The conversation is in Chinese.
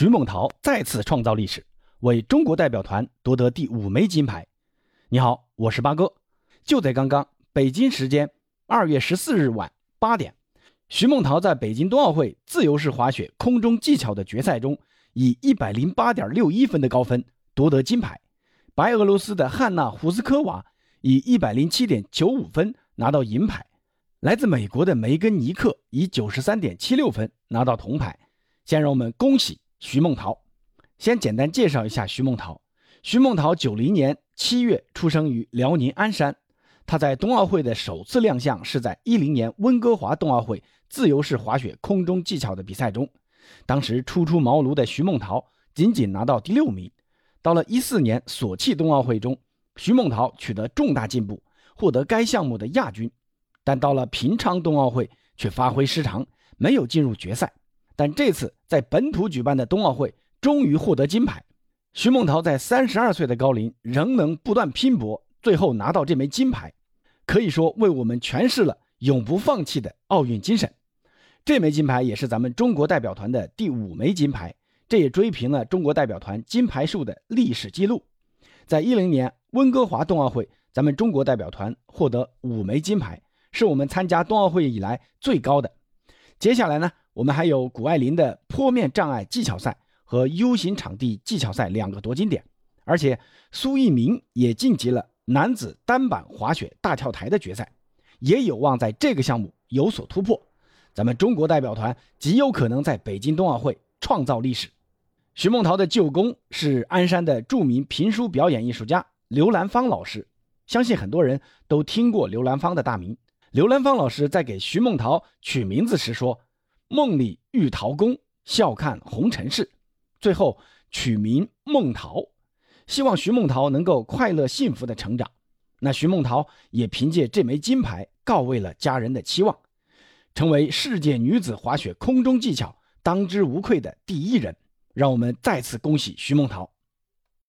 徐梦桃再次创造历史，为中国代表团夺得第五枚金牌。你好，我是八哥。就在刚刚，北京时间二月十四日晚八点，徐梦桃在北京冬奥会自由式滑雪空中技巧的决赛中，以一百零八点六一分的高分夺得金牌。白俄罗斯的汉娜·胡斯科娃以一百零七点九五分拿到银牌。来自美国的梅根·尼克以九十三点七六分拿到铜牌。先让我们恭喜徐梦桃。先简单介绍一下徐梦桃。徐梦桃九零年七月出生于辽宁鞍山。她在冬奥会的首次亮相是在一零年温哥华冬奥会自由式滑雪空中技巧的比赛中。当时初出茅庐的徐梦桃仅仅拿到第六名。到了一四年索契冬奥会中，徐梦桃取得重大进步，获得该项目的亚军。但到了平昌冬奥会却发挥失常，没有进入决赛。但这次在本土举办的冬奥会终于获得金牌。徐梦桃在三十二岁的高龄仍能不断拼搏，最后拿到这枚金牌，可以说为我们诠释了永不放弃的奥运精神。这枚金牌也是咱们中国代表团的第五枚金牌，这也追平了中国代表团金牌数的历史记录。在一零年温哥华冬奥会，咱们中国代表团获得五枚金牌。是我们参加冬奥会以来最高的。接下来呢，我们还有谷爱凌的坡面障碍技巧赛和 U 型场地技巧赛两个夺金点，而且苏翊鸣也晋级了男子单板滑雪大跳台的决赛，也有望在这个项目有所突破。咱们中国代表团极有可能在北京冬奥会创造历史。徐梦桃的舅公是鞍山的著名评书表演艺术家刘兰芳老师，相信很多人都听过刘兰芳的大名。刘兰芳老师在给徐梦桃取名字时说：“梦里玉桃宫，笑看红尘事。”最后取名梦桃，希望徐梦桃能够快乐幸福的成长。那徐梦桃也凭借这枚金牌告慰了家人的期望，成为世界女子滑雪空中技巧当之无愧的第一人。让我们再次恭喜徐梦桃。